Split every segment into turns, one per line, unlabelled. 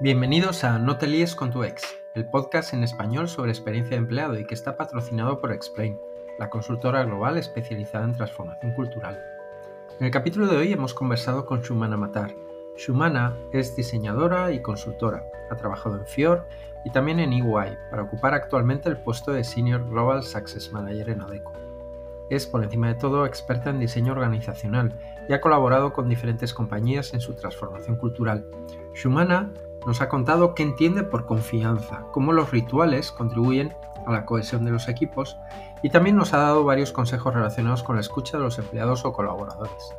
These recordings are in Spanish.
Bienvenidos a No te líes con tu ex, el podcast en español sobre experiencia de empleado y que está patrocinado por Explain, la consultora global especializada en transformación cultural. En el capítulo de hoy hemos conversado con Shumana Matar. Shumana es diseñadora y consultora, ha trabajado en Fior y también en EY para ocupar actualmente el puesto de Senior Global Success Manager en Adeco. Es, por encima de todo, experta en diseño organizacional y ha colaborado con diferentes compañías en su transformación cultural. Shumana nos ha contado qué entiende por confianza, cómo los rituales contribuyen a la cohesión de los equipos y también nos ha dado varios consejos relacionados con la escucha de los empleados o colaboradores.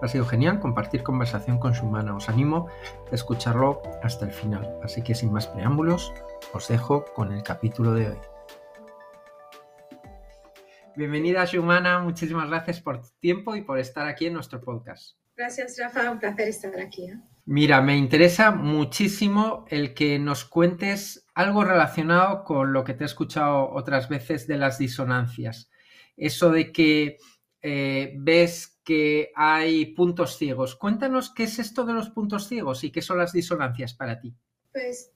Ha sido genial compartir conversación con Shumana, os animo a escucharlo hasta el final, así que sin más preámbulos, os dejo con el capítulo de hoy. Bienvenida Shumana, muchísimas gracias por tu tiempo y por estar aquí en nuestro podcast.
Gracias Rafa, un placer estar aquí. ¿eh?
Mira, me interesa muchísimo el que nos cuentes algo relacionado con lo que te he escuchado otras veces de las disonancias. Eso de que eh, ves que hay puntos ciegos. Cuéntanos qué es esto de los puntos ciegos y qué son las disonancias para ti.
Pues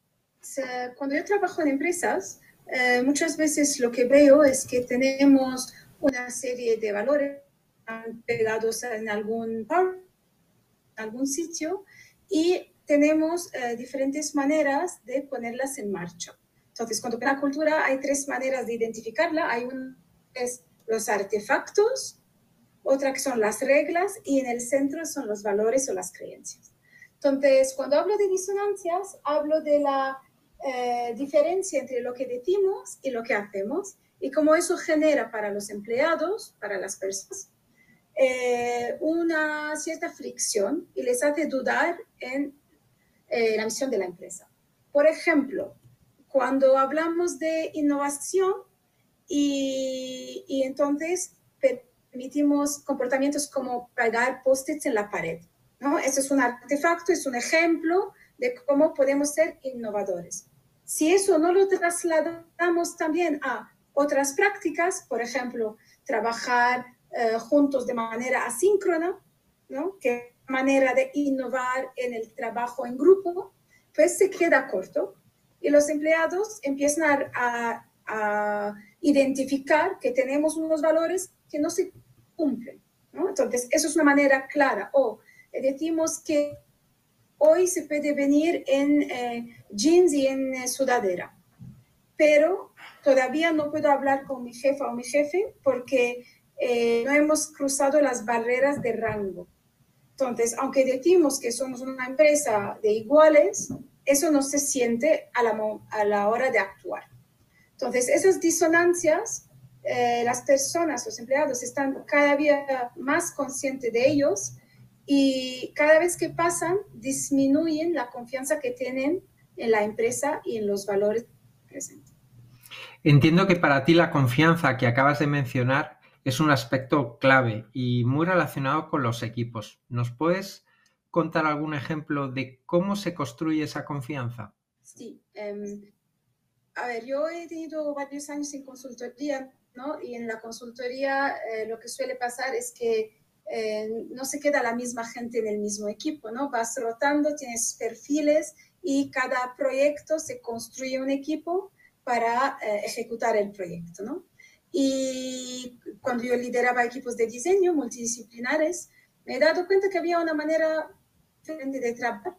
cuando yo trabajo en empresas, eh, muchas veces lo que veo es que tenemos una serie de valores pegados en algún, algún sitio y tenemos eh, diferentes maneras de ponerlas en marcha. Entonces, cuando la cultura hay tres maneras de identificarla. Hay un es los artefactos, otra que son las reglas y en el centro son los valores o las creencias. Entonces, cuando hablo de disonancias, hablo de la eh, diferencia entre lo que decimos y lo que hacemos y cómo eso genera para los empleados, para las personas, eh, una cierta fricción y les hace dudar en eh, la misión de la empresa. Por ejemplo, cuando hablamos de innovación y, y entonces permitimos comportamientos como pegar post-its en la pared. ¿no? Eso es un artefacto, es un ejemplo de cómo podemos ser innovadores. Si eso no lo trasladamos también a otras prácticas, por ejemplo, trabajar eh, juntos de manera asíncrona, ¿no? que manera de innovar en el trabajo en grupo, pues se queda corto y los empleados empiezan a, identificar que tenemos unos valores que no se cumplen. Entonces, eso es una manera clara. O decimos que hoy se puede venir en eh, jeans y en eh, sudadera, pero todavía no puedo hablar con mi jefa o mi jefe porque eh, no hemos cruzado las barreras de rango. Entonces, aunque decimos que somos una empresa de iguales, eso no se siente a la, a la hora de actuar. Entonces, esas disonancias, eh, las personas, los empleados están cada día más conscientes de ellos y cada vez que pasan, disminuyen la confianza que tienen en la empresa y en los valores presentes.
Entiendo que para ti la confianza que acabas de mencionar es un aspecto clave y muy relacionado con los equipos. ¿Nos puedes contar algún ejemplo de cómo se construye esa confianza?
Sí. Em, a ver, yo he tenido varios años en consultoría, ¿no? Y en la consultoría eh, lo que suele pasar es que eh, no se queda la misma gente en el mismo equipo, ¿no? Vas rotando, tienes perfiles y cada proyecto se construye un equipo para eh, ejecutar el proyecto, ¿no? Y cuando yo lideraba equipos de diseño multidisciplinares, me he dado cuenta que había una manera diferente de trabajar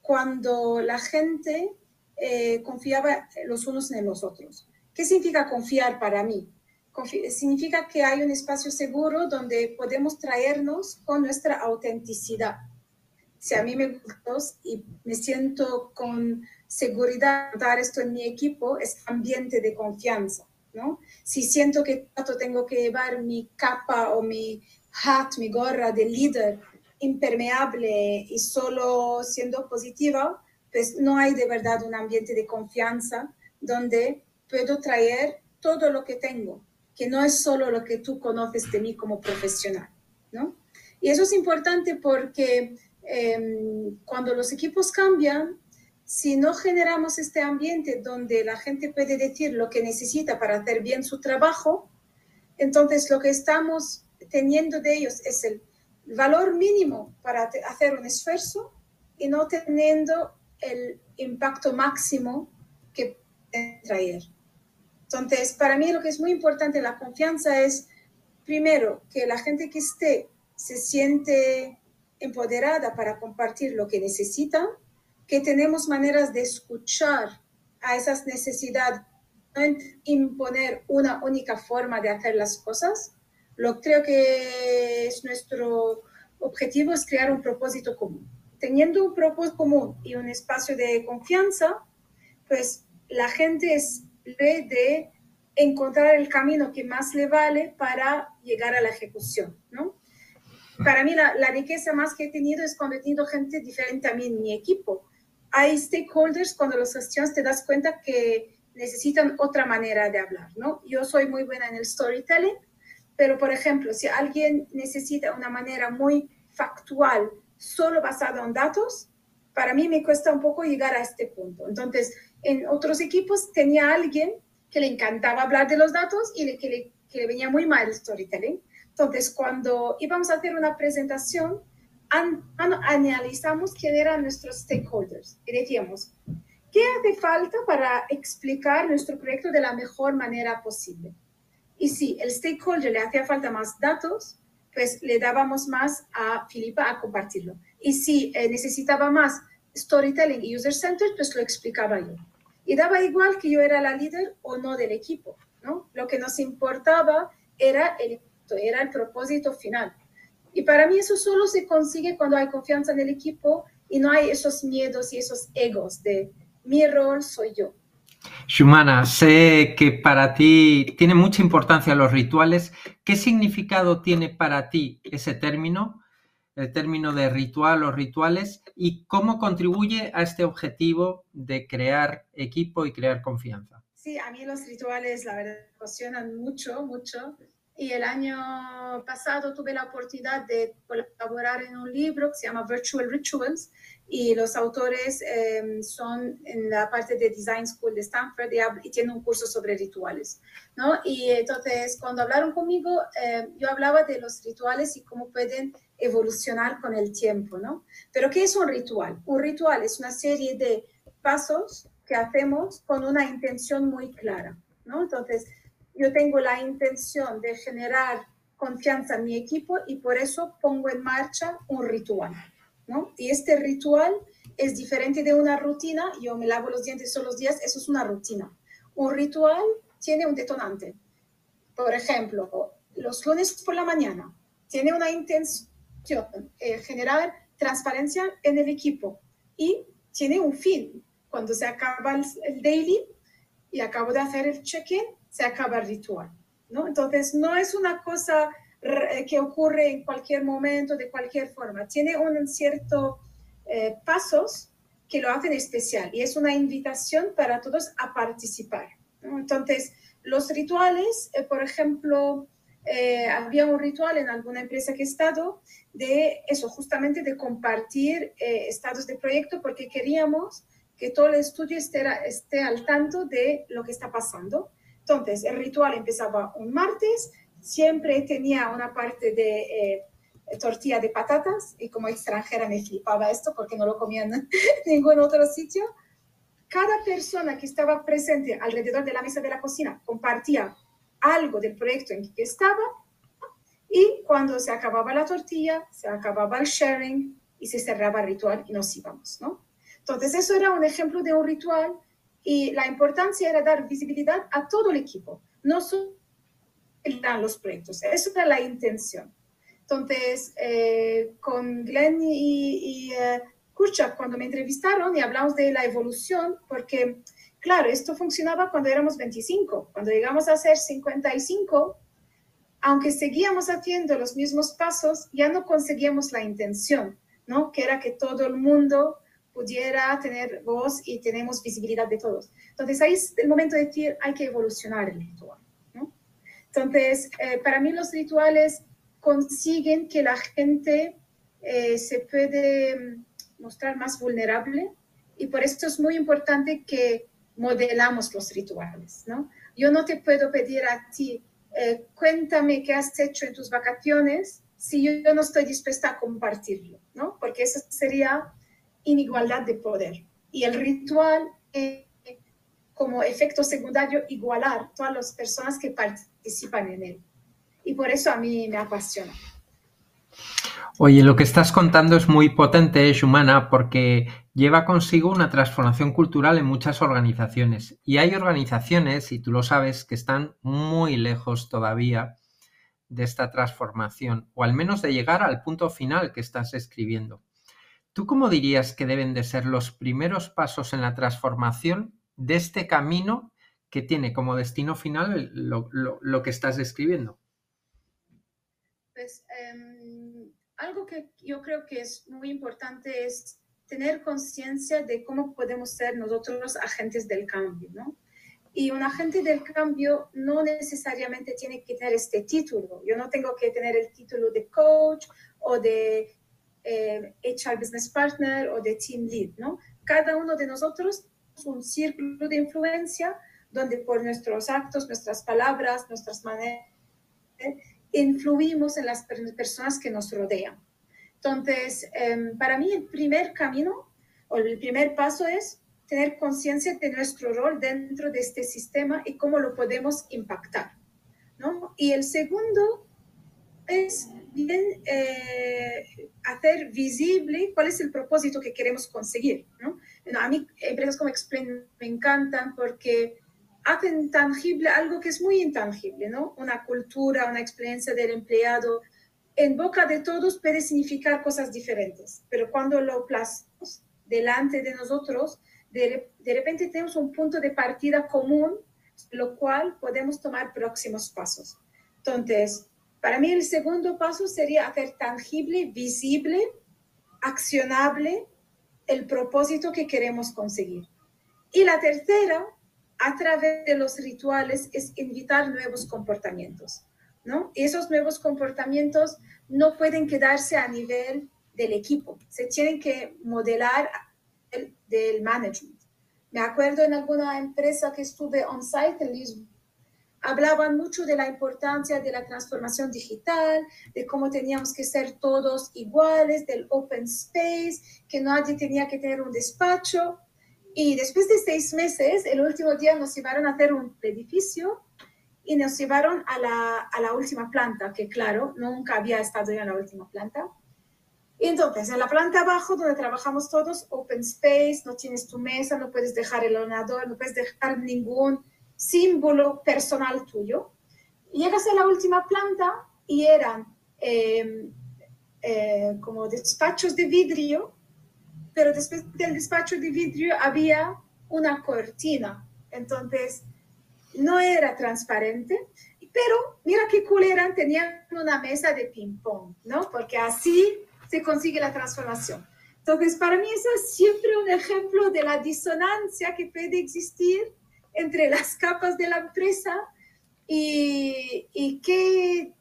cuando la gente eh, confiaba los unos en los otros. ¿Qué significa confiar para mí? significa que hay un espacio seguro donde podemos traernos con nuestra autenticidad. Si a mí me gusta y me siento con seguridad dar esto en mi equipo, es ambiente de confianza. Si siento que tengo que llevar mi capa o mi hat, mi gorra de líder impermeable y solo siendo positiva, pues no hay de verdad un ambiente de confianza donde puedo traer todo lo que tengo, que no es solo lo que tú conoces de mí como profesional, ¿no? Y eso es importante porque em, cuando los equipos cambian, si no generamos este ambiente donde la gente puede decir lo que necesita para hacer bien su trabajo, entonces lo que estamos teniendo de ellos es el valor mínimo para hacer un esfuerzo y no teniendo el impacto máximo que traer. Entonces, para mí lo que es muy importante en la confianza es, primero, que la gente que esté se siente empoderada para compartir lo que necesita, que tenemos maneras de escuchar a esas necesidades, no imponer una única forma de hacer las cosas. Lo creo que es nuestro objetivo es crear un propósito común. Teniendo un propósito común y un espacio de confianza, pues la gente es de encontrar el camino que más le vale para llegar a la ejecución, ¿no? Para mí la, la riqueza más que he tenido es cuando he tenido gente diferente a mí en mi equipo. Hay stakeholders cuando los gestionas te das cuenta que necesitan otra manera de hablar, ¿no? Yo soy muy buena en el storytelling, pero por ejemplo, si alguien necesita una manera muy factual, solo basada en datos, para mí me cuesta un poco llegar a este punto. Entonces, en otros equipos tenía alguien que le encantaba hablar de los datos y que, le, que le venía muy mal el storytelling. Entonces, cuando íbamos a hacer una presentación, analizamos quién eran nuestros stakeholders y decíamos, ¿qué hace falta para explicar nuestro proyecto de la mejor manera posible? Y si el stakeholder le hacía falta más datos, pues le dábamos más a Filipa a compartirlo. Y si eh, necesitaba más storytelling y user centered, pues lo explicaba yo. Y daba igual que yo era la líder o no del equipo, ¿no? Lo que nos importaba era el, era el propósito final. Y para mí eso solo se consigue cuando hay confianza en el equipo y no hay esos miedos y esos egos de mi rol soy yo.
Shumana, sé que para ti tiene mucha importancia los rituales. ¿Qué significado tiene para ti ese término, el término de ritual o rituales, y cómo contribuye a este objetivo de crear equipo y crear confianza?
Sí, a mí los rituales, la verdad, me apasionan mucho, mucho. Y el año pasado tuve la oportunidad de colaborar en un libro que se llama Virtual Rituals y los autores em, son en la parte de Design School de Stanford y, tienen un curso sobre rituales. ¿no? Y entonces cuando hablaron conmigo, em, yo hablaba de los rituales y cómo pueden evolucionar con el tiempo. ¿no? Pero ¿qué es un ritual? Un ritual es una serie de pasos que hacemos con una intención muy clara. ¿no? Entonces, yo tengo la intención de generar confianza en mi equipo y por eso pongo en marcha un ritual, ¿no? Y este ritual es diferente de una rutina, yo me lavo los dientes todos los días, eso es una rutina. Un ritual tiene un detonante. Por ejemplo, los lunes por la mañana tiene una intención, eh, generar transparencia en el equipo y tiene un fin. Cuando se acaba el, el daily y acabo de hacer el check-in, se acaba el ritual, ¿no? Entonces, no es una cosa eh, que ocurre en cualquier momento, de cualquier forma. Tiene un cierto eh, pasos que lo hacen especial y es una invitación para todos a participar. Entonces, los rituales, eh, por ejemplo, había un ritual en alguna empresa que he estado de eso, justamente de compartir estados de proyecto porque queríamos que todo el estudio esté, esté al tanto de lo que está pasando entonces, el ritual empezaba un martes, siempre tenía una parte de eh, tortilla de patatas y como extranjera me flipaba esto porque no lo comía en ningún otro sitio. Cada persona que estaba presente alrededor de la mesa de la cocina compartía algo del proyecto en que estaba y cuando se acababa la tortilla, se acababa el sharing y se cerraba el ritual y nos íbamos, ¿no? Entonces, eso era un ejemplo de un ritual y la importancia era dar visibilidad a todo el equipo, no solo los proyectos. Esa era la intención. Entonces, eh, con Glenn y, y eh, cuando me entrevistaron y hablamos de la evolución, porque, claro, esto funcionaba cuando éramos 25. Cuando llegamos a ser 55, aunque seguíamos haciendo los mismos pasos, ya no conseguíamos la intención, ¿no? Que era que todo el mundo pudiera tener voz y tenemos visibilidad de todos. Entonces ahí es el momento de decir, hay que evolucionar el ritual. ¿no? Entonces, eh, para mí los rituales consiguen que la gente eh, se puede mm, mostrar más vulnerable y por esto es muy importante que modelamos los rituales. ¿no? Yo no te puedo pedir a ti, eh, cuéntame qué has hecho en tus vacaciones si yo, no estoy dispuesta a compartirlo, ¿no? porque eso sería inigualdad de poder. y el ritual eh, como efecto secundario igualar todas las personas que participan en él. Y por eso a mí me apasiona.
Oye, lo que estás contando es muy potente, Shumana, porque lleva consigo una transformación cultural en muchas organizaciones. Y hay organizaciones, y tú lo sabes, que están muy lejos todavía de esta transformación, o al menos de llegar al punto final que estás escribiendo. ¿Tú cómo dirías que deben de ser los primeros pasos en la transformación de este camino que tiene como destino final lo, que estás describiendo?
Pues em, algo que yo creo que es muy importante es tener conciencia de cómo podemos ser nosotros agentes del cambio, ¿no? Y un agente del cambio no necesariamente tiene que tener este título. Yo no tengo que tener el título de coach o de eh, HR Business Partner o de Team Lead, ¿no? Cada uno de nosotros es un círculo de influencia donde por nuestros actos, nuestras palabras, nuestras maneras, influimos en las personas que nos rodean. Entonces, em, para mí el primer camino o el primer paso es tener conciencia de nuestro rol dentro de este sistema y cómo lo podemos impactar. ¿no? Y el segundo es bien eh, hacer visible cuál es el propósito que queremos conseguir. ¿no? a mí empresas como Explain me encantan porque hacen tangible algo que es muy intangible, ¿no? Una cultura, una experiencia del empleado. En boca de todos puede significar cosas diferentes, pero cuando lo plasmamos delante de nosotros, de, de repente tenemos un punto de partida común, lo cual podemos tomar próximos pasos. Entonces, para mí el segundo paso sería hacer tangible, visible, accionable el propósito que queremos conseguir. Y la tercera, a través de los rituales, es invitar nuevos comportamientos. ¿no? Y esos nuevos comportamientos no pueden quedarse a nivel del equipo, se tienen que modelar el, del management. Me acuerdo en alguna empresa que estuve on-site en Lisboa, hablaban mucho de la importancia de la transformación digital, de cómo teníamos que ser todos iguales, del open space, que nadie tenía que tener un despacho. Y después de seis meses, el último día nos llevaron a hacer un edificio y nos llevaron a la, a la última planta, que claro, nunca había estado yo en la última planta. Y entonces, en la planta abajo, donde trabajamos todos, open space, no tienes tu mesa, no puedes dejar el ordenador, no puedes dejar ningún símbolo personal tuyo. Llegas a la última planta y eran em, eh, como despachos de vidrio, pero después del despacho de vidrio había una cortina. Entonces, no era transparente, pero mira qué cool eran, tenían una mesa de ping-pong, ¿no? Porque así se consigue la transformación. Entonces, para mí eso es siempre un ejemplo de la disonancia que puede existir entre las capas de la empresa y, qué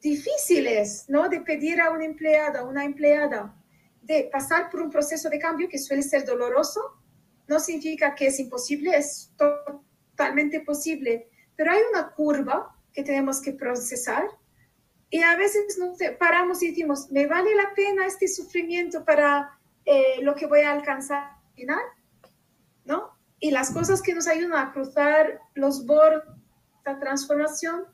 difícil es, ¿no? De pedir a un empleado, a una empleada, de pasar por un proceso de cambio que suele ser doloroso. No significa que es imposible, es totalmente posible, pero hay una curva que tenemos que procesar y a veces nos paramos y decimos, ¿me vale la pena este sufrimiento para eh, lo que voy a alcanzar al final? ¿No? Y las cosas que nos ayudan a cruzar los bordes de esta transformación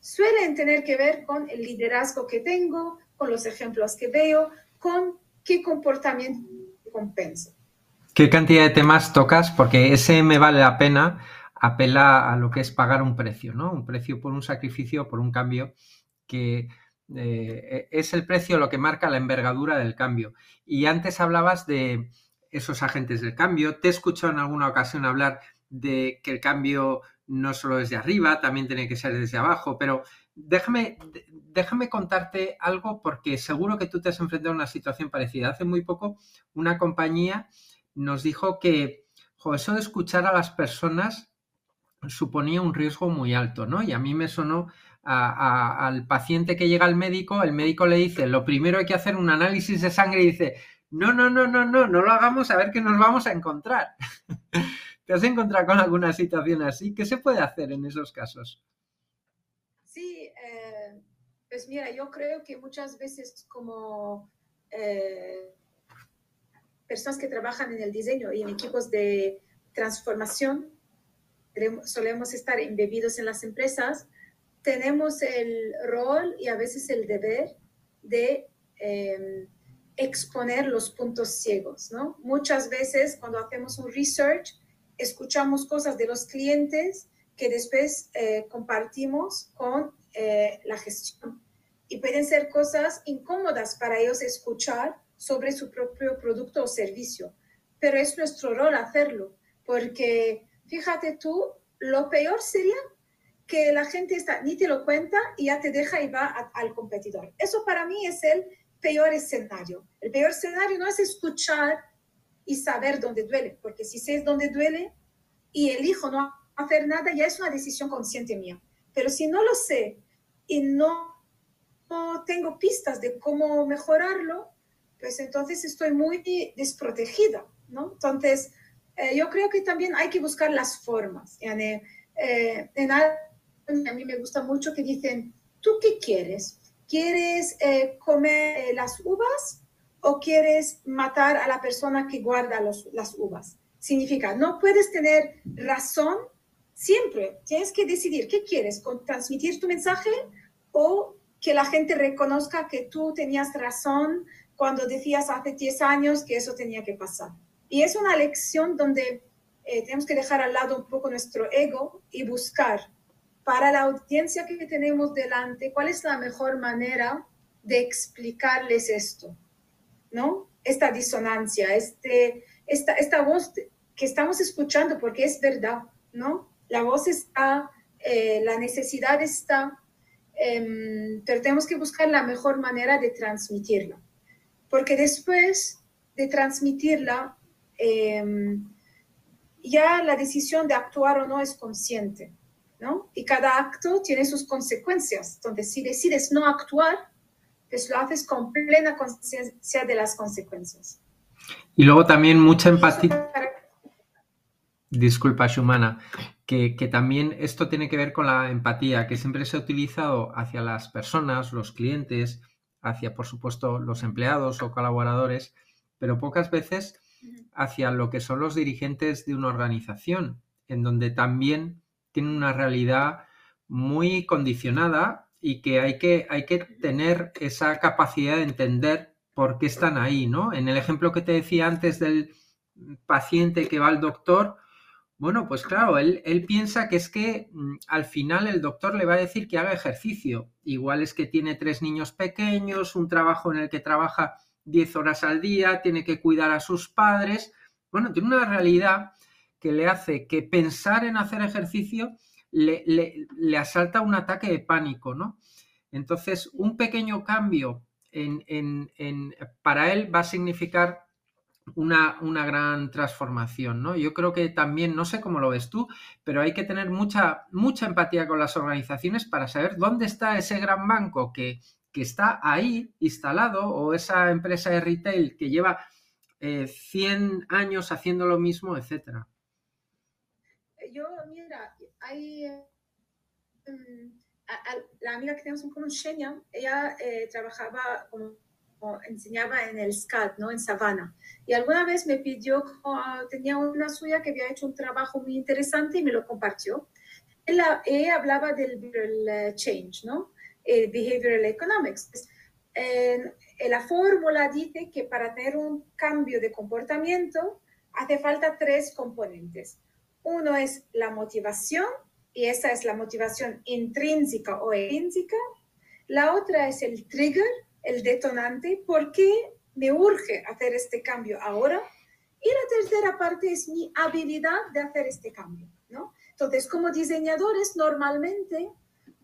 suelen tener que ver con el liderazgo que tengo, con los ejemplos que veo, con qué comportamiento compenso.
¿Qué cantidad de temas tocas? Porque ese me vale la pena apela a lo que es pagar un precio, ¿no? Un precio por un sacrificio, por un cambio que eh, es el precio lo que marca la envergadura del cambio. Y antes hablabas de, esos agentes del cambio. Te he escuchado en alguna ocasión hablar de que el cambio no solo desde arriba, también tiene que ser desde abajo, pero déjame, déjame contarte algo porque seguro que tú te has enfrentado a una situación parecida. Hace muy poco una compañía nos dijo que eso de escuchar a las personas suponía un riesgo muy alto, ¿no? Y a mí me sonó al paciente que llega al médico, el médico le dice, lo primero hay que hacer un análisis de sangre y dice, no, no, no, no, no, no lo hagamos a ver qué nos vamos a encontrar. ¿Te has encontrado con alguna situación así? ¿Qué se puede hacer en esos casos?
Sí, eh, pues mira, yo creo que muchas veces como eh, personas que trabajan en el diseño y en equipos de transformación, solemos estar embebidos en las empresas, tenemos el rol y a veces el deber de em, exponer los puntos ciegos, ¿no? Muchas veces cuando hacemos un research, escuchamos cosas de los clientes que después eh, compartimos con eh, la gestión. Y pueden ser cosas incómodas para ellos escuchar sobre su propio producto o servicio. Pero es nuestro rol hacerlo, porque fíjate tú, lo peor sería que la gente está, ni te lo cuenta y ya te deja y va al competidor. Eso para mí es el peor escenario. El peor escenario no es escuchar y saber dónde duele, porque si sé dónde duele y elijo no hacer nada, ya es una decisión consciente mía. Pero si no lo sé y no, tengo pistas de cómo mejorarlo, pues entonces estoy muy desprotegida, ¿no? Entonces, eh, yo creo que también hay que buscar las formas. Eh, en a mí me gusta mucho que dicen, ¿tú qué quieres? ¿Quieres eh, comer eh, las uvas o quieres matar a la persona que guarda las uvas? Significa, no puedes tener razón siempre. Tienes que decidir qué quieres, transmitir tu mensaje o que la gente reconozca que tú tenías razón cuando decías hace 10 años que eso tenía que pasar. Y es una lección donde eh, tenemos que dejar al lado un poco nuestro ego y buscar para la audiencia que tenemos delante, ¿cuál es la mejor manera de explicarles esto? ¿No? Esta disonancia, este, esta, esta voz que estamos escuchando, porque es verdad, ¿no? La voz está, eh, la necesidad está, em, pero tenemos que buscar la mejor manera de transmitirla. Porque después de transmitirla, em, ya la decisión de actuar o no es consciente. Y cada acto tiene sus consecuencias. Entonces, si decides no actuar, pues lo haces con plena conciencia de las consecuencias.
Y luego también mucha empatía. Disculpa, Shumana, que, que, también esto tiene que ver con la empatía, que siempre se ha utilizado hacia las personas, los clientes, hacia, por supuesto, los empleados o colaboradores, pero pocas veces hacia lo que son los dirigentes de una organización, en donde también tienen una realidad muy condicionada y que hay que, hay que tener esa capacidad de entender por qué están ahí, ¿no? En el ejemplo que te decía antes del paciente que va al doctor, bueno, pues claro, él, él, piensa que es que mm, al final el doctor le va a decir que haga ejercicio. Igual es que tiene tres niños pequeños, un trabajo en el que trabaja 10 horas al día, tiene que cuidar a sus padres. Bueno, tiene una realidad que le hace que pensar en hacer ejercicio le, le, asalta un ataque de pánico, ¿no? Entonces, un pequeño cambio en, en, para él va a significar una, una, gran transformación, ¿no? Yo creo que también, no sé cómo lo ves tú, pero hay que tener mucha, mucha empatía con las organizaciones para saber dónde está ese gran banco que, que está ahí instalado o esa empresa de retail que lleva 100 eh, años haciendo lo mismo, etcétera
yo, mira, hay em, la amiga que tenemos en Shenya, ella eh, trabajaba como, enseñaba en el SCAD, ¿no? En Savannah. Y alguna vez me pidió, tenía una suya que había hecho un trabajo muy interesante y me lo compartió. Ella, ella hablaba del eh, change, ¿no? El behavioral economics. la fórmula dice que para tener un cambio de comportamiento hace falta tres componentes. Uno es la motivación, y esa es la motivación intrínseca o extrínseca. La otra es el trigger, el detonante, ¿por qué me urge hacer este cambio ahora? Y la tercera parte es mi habilidad de hacer este cambio, ¿no? Entonces, como diseñadores, normalmente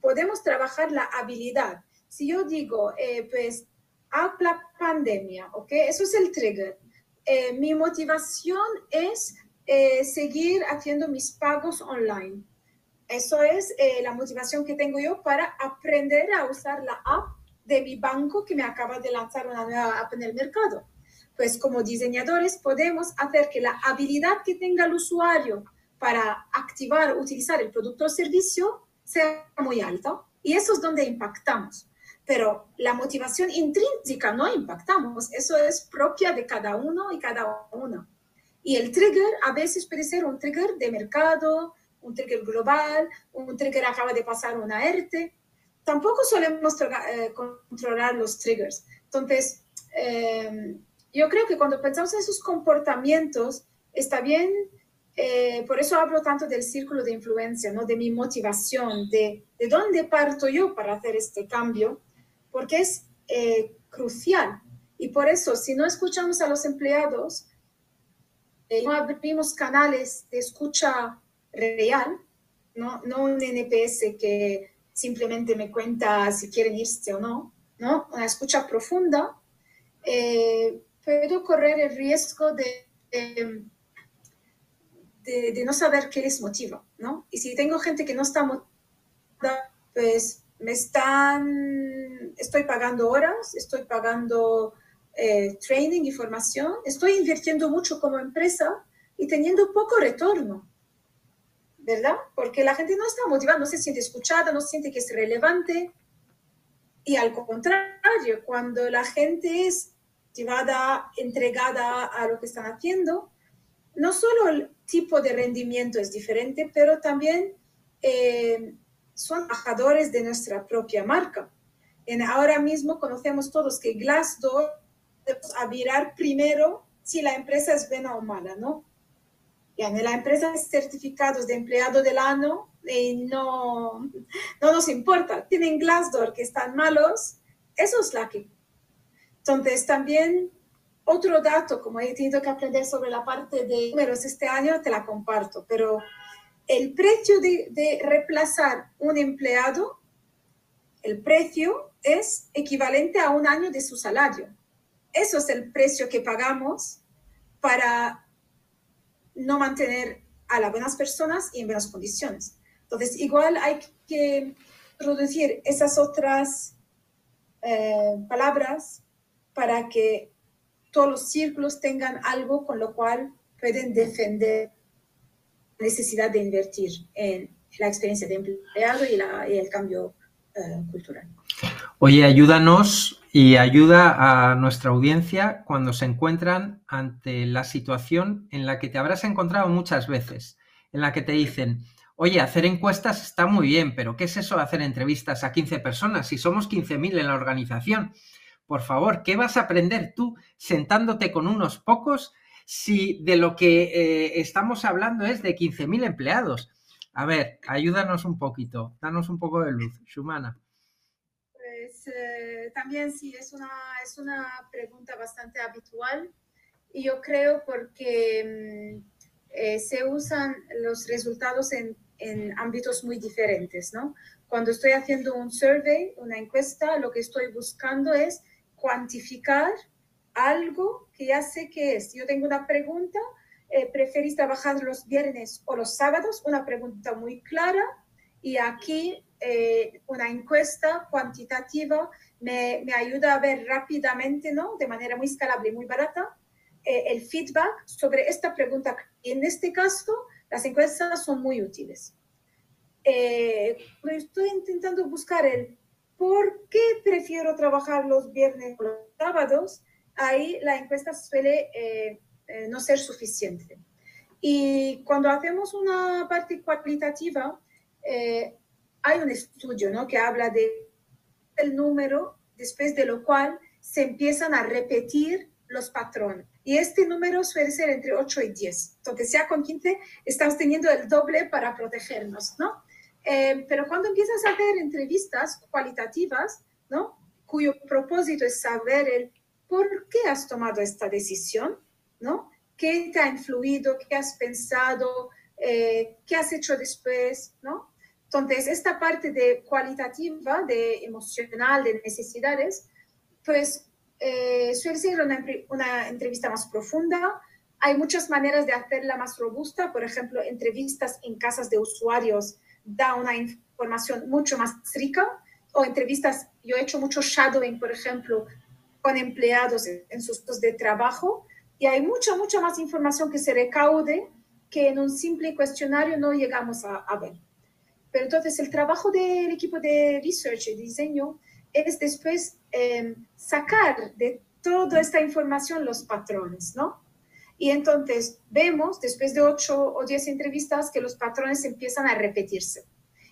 podemos trabajar la habilidad. Si yo digo, eh, pues, a la pandemia, ¿ok? Eso es el trigger. Eh, mi motivación es eh, seguir haciendo mis pagos online. Eso es eh, la motivación que tengo yo para aprender a usar la app de mi banco que me acaba de lanzar una nueva app en el mercado. Pues como diseñadores podemos hacer que la habilidad que tenga el usuario para activar, utilizar el producto o servicio sea muy alta y eso es donde impactamos. pero la motivación intrínseca no impactamos, eso es propia de cada uno y cada uno. Y el trigger a veces puede ser un trigger de mercado, un trigger global, un trigger acaba de pasar una ERTE. Tampoco solemos eh, controlar los triggers. Entonces, eh, yo creo que cuando pensamos en esos comportamientos, está bien, eh, por eso hablo tanto del círculo de influencia, ¿no? de mi motivación, de, de dónde parto yo para hacer este cambio, porque es eh, crucial. Y por eso, si no escuchamos a los empleados, eh, no abrimos canales de escucha real, no, no un NPS que simplemente me cuenta si quieren irse o no, ¿no? una escucha profunda, eh, puedo correr el riesgo de, de, no saber qué les motiva, ¿no? Y si tengo gente que no está motivada, pues me están, estoy pagando horas, estoy pagando eh, training y formación, estoy invirtiendo mucho como empresa y teniendo poco retorno, ¿verdad? Porque la gente no está motivada, no se siente escuchada, no siente que es relevante. Y al contrario, cuando la gente es motivada, entregada a lo que están haciendo, no solo el tipo de rendimiento es diferente, pero también eh, son embajadores de nuestra propia marca. En, ahora mismo conocemos todos que Glassdoor a mirar primero si la empresa es buena o mala, ¿no? Y en la empresa es certificados de empleado del año y no, no nos importa. Tienen Glassdoor que están malos, eso es la que entonces, también otro dato, como he tenido que aprender sobre la parte de números este año, te la comparto, pero el precio de, de reemplazar un empleado, el precio es equivalente a un año de su salario. Eso es el precio que pagamos para no mantener a las buenas personas y en buenas condiciones. Entonces, igual hay que introducir esas otras eh, palabras para que todos los círculos tengan algo con lo cual pueden defender la necesidad de invertir en la experiencia de empleado y, el cambio eh, cultural.
Oye, ayúdanos y ayuda a nuestra audiencia cuando se encuentran ante la situación en la que te habrás encontrado muchas veces, en la que te dicen, oye, hacer encuestas está muy bien, pero ¿qué es eso de hacer entrevistas a 15 personas si somos 15.000 en la organización? Por favor, ¿qué vas a aprender tú sentándote con unos pocos si de lo que eh, estamos hablando es de 15.000 empleados? A ver, ayúdanos un poquito, danos un poco de luz, Shumana.
Eh, también sí, es una, es una pregunta bastante habitual y yo creo porque mm, eh, se usan los resultados en, en ámbitos muy diferentes, ¿no? Cuando estoy haciendo un survey, una encuesta, lo que estoy buscando es cuantificar algo que ya sé que es. Yo tengo una pregunta, eh, ¿preferís trabajar los viernes o los sábados? Una pregunta muy clara y aquí eh, una encuesta cuantitativa me, me, ayuda a ver rápidamente, ¿no? De manera muy escalable y muy barata, eh, el feedback sobre esta pregunta. En este caso, las encuestas son muy útiles. estoy intentando buscar el ¿Por qué prefiero trabajar los viernes o los sábados? Ahí la encuesta suele eh, eh, no ser suficiente. Y cuando hacemos una parte cualitativa, eh, hay un estudio ¿no? que habla de el número después de lo cual se empiezan a repetir los patrones. Y este número suele ser entre 8 y 10. Entonces, ya con 15 estamos teniendo el doble para protegernos, ¿no? Eh, pero cuando empiezas a hacer entrevistas cualitativas, ¿no? cuyo propósito es saber el por qué has tomado esta decisión, ¿no? ¿Qué te ha influido? ¿Qué has pensado? Eh, ¿Qué has hecho después? ¿no? Entonces, esta parte de cualitativa, de emocional, de necesidades, pues eh, suele ser una, una entrevista más profunda. Hay muchas maneras de hacerla más robusta, por ejemplo, entrevistas en casas de usuarios da una información mucho más rica o entrevistas, yo he hecho mucho shadowing, por ejemplo, con empleados en sus puestos de trabajo y hay mucha, mucha más información que se recaude que en un simple cuestionario no llegamos a, ver. Pero entonces el trabajo del equipo de research y diseño es después em, sacar de toda esta información los patrones, ¿no? Y entonces vemos, después de ocho o diez entrevistas, que los patrones empiezan a repetirse.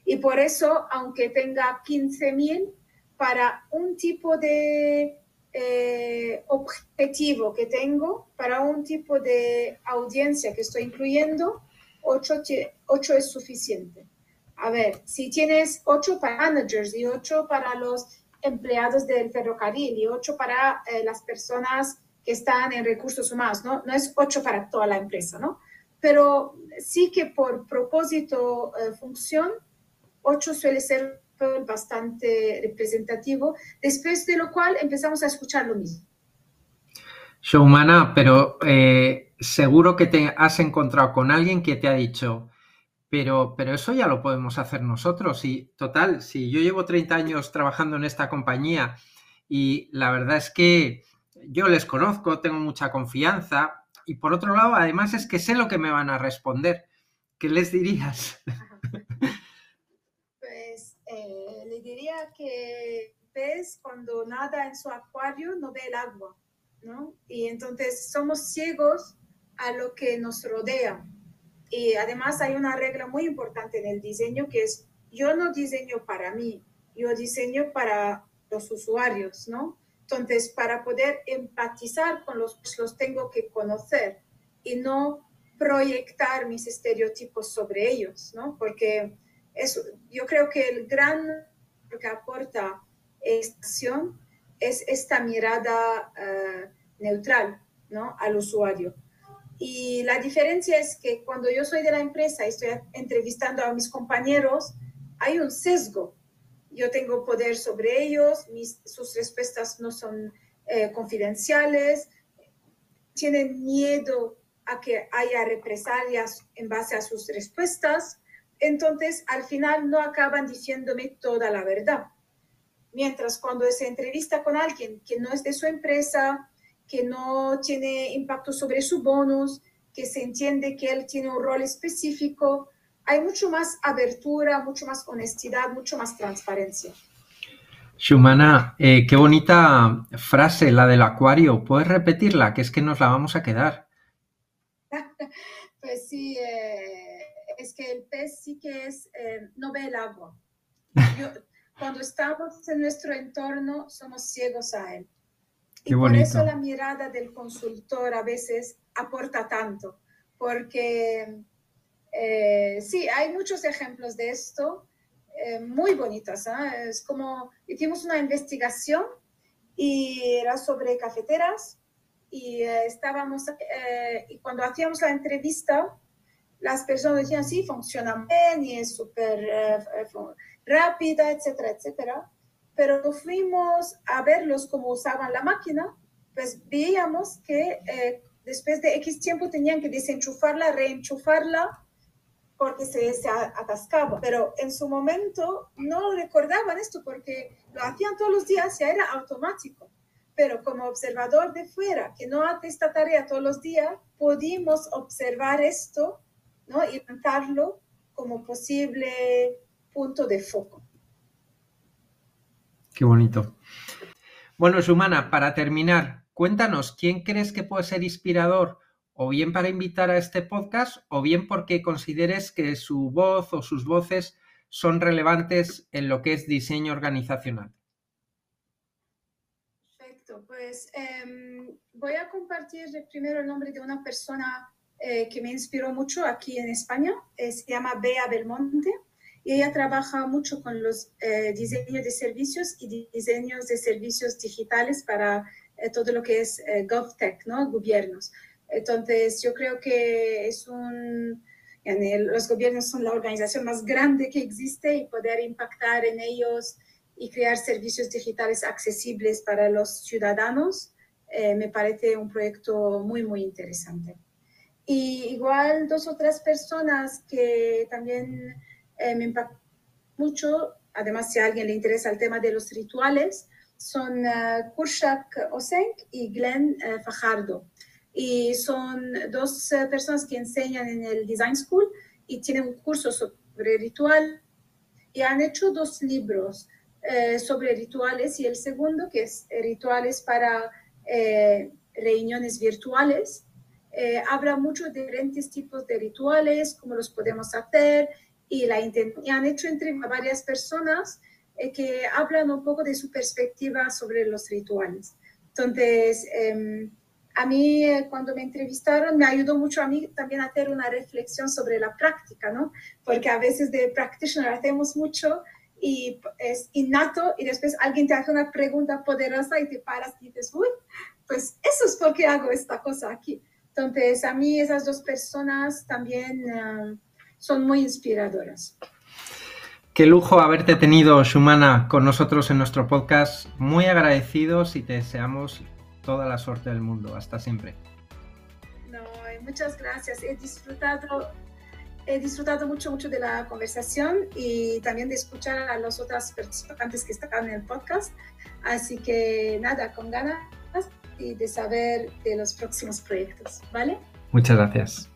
Y por eso, aunque tenga 15.000, para un tipo de eh, objetivo que tengo, para un tipo de audiencia que estoy incluyendo, 8, es suficiente. A ver, si tienes 8 para managers y 8 para los empleados del ferrocarril y 8 para eh, las personas que están en recursos humanos, ¿no? No es 8 para toda la empresa, ¿no? Pero sí que por propósito, eh, función, 8 suele ser bastante representativo, después de lo cual empezamos a escuchar lo mismo.
Showmana, pero eh, seguro que te has encontrado con alguien que te ha dicho, pero, pero eso ya lo podemos hacer nosotros. Y total, si yo llevo 30 años trabajando en esta compañía y la verdad es que yo les conozco, tengo mucha confianza y por otro lado, además es que sé lo que me van a responder. ¿Qué les dirías?
diría que pez cuando nada en su acuario no ve el agua, ¿no? Y entonces somos ciegos a lo que nos rodea. Y además hay una regla muy importante en el diseño que es, yo no diseño para mí, yo diseño para los usuarios, ¿no? Entonces, para poder empatizar con los, los tengo que conocer y no proyectar mis estereotipos sobre ellos, ¿no? Porque eso, yo creo que el gran que aporta esta acción es esta mirada eh, neutral ¿no? al usuario. Y la diferencia es que cuando yo soy de la empresa y estoy entrevistando a mis compañeros, hay un sesgo. Yo tengo poder sobre ellos, sus respuestas no son eh, confidenciales, tienen miedo a que haya represalias en base a sus respuestas entonces al final no acaban diciéndome toda la verdad. Mientras cuando se entrevista con alguien que no es de su empresa, que no tiene impacto sobre su bonus, que se entiende que él tiene un rol específico, hay mucho más abertura, mucho más honestidad, mucho más transparencia.
Shumana, eh, qué bonita frase la del acuario. ¿Puedes repetirla? Que es que nos la vamos a quedar.
pues sí, eh, es que el pez sí que es, eh, no ve el agua. cuando estamos en nuestro entorno, somos ciegos a él. Y por eso la mirada del consultor a veces aporta tanto, porque eh, sí, hay muchos ejemplos de esto, eh, muy bonitas. Es como, hicimos una investigación y era sobre cafeteras y estábamos, y cuando hacíamos la entrevista, las personas decían, sí, funciona bien y es súper eh, eh, rápida, etcétera, etcétera. Pero fuimos a verlos cómo usaban la máquina, pues veíamos que eh, después de X tiempo tenían que desenchufarla, reenchufarla, porque se, se atascaba. Pero en su momento no recordaban esto porque lo hacían todos los días y era automático. Pero como observador de fuera, que no hace esta tarea todos los días, pudimos observar esto ¿no? y plantarlo como posible punto de foco.
Qué bonito. Bueno, Sumana, para terminar, cuéntanos, ¿quién crees que puede ser inspirador o bien para invitar a este podcast o bien porque consideres que su voz o sus voces son relevantes en lo que es diseño organizacional?
Perfecto, pues em, voy a compartir primero el nombre de una persona eh, que me inspiró mucho aquí en España. Eh, se llama Bea Belmonte y ella trabaja mucho con los eh, diseños de servicios y diseños de servicios digitales para todo lo que es GovTech, ¿no? Gobiernos. Entonces, yo creo que es un... los gobiernos son la organización más grande que existe y poder impactar en ellos y crear servicios digitales accesibles para los ciudadanos me parece un proyecto muy, muy interesante. Y igual dos o tres personas que también eh, me impactan mucho, además si a alguien le interesa el tema de los rituales, son uh, Kurshak Osenk y Glenn uh, Fajardo. Y son dos personas que enseñan en el Design School y tienen un curso sobre ritual y han hecho dos libros. eh, sobre rituales y el segundo, que es rituales para eh, reuniones virtuales. Eh, habla mucho de diferentes tipos de rituales, cómo los podemos hacer y, la, y han hecho entre varias personas que hablan un poco de su perspectiva sobre los rituales. Entonces, em, a mí cuando me entrevistaron me ayudó mucho a mí también a hacer una reflexión sobre la práctica, ¿no? Porque a veces de practitioner hacemos mucho y es innato y después alguien te hace una pregunta poderosa y te paras y dices, uy, pues eso es porque hago esta cosa aquí. Entonces, a mí esas dos personas también uh, son muy inspiradoras.
Qué lujo haberte tenido, Shumana, con nosotros en nuestro podcast. Muy agradecidos y te deseamos toda la suerte del mundo. Hasta siempre.
No, muchas gracias. He disfrutado he disfrutado mucho, mucho de la conversación y también de escuchar a los otros participantes que están en el podcast. Así que nada, con ganas y de saber de los próximos proyectos, ¿vale?
Muchas gracias.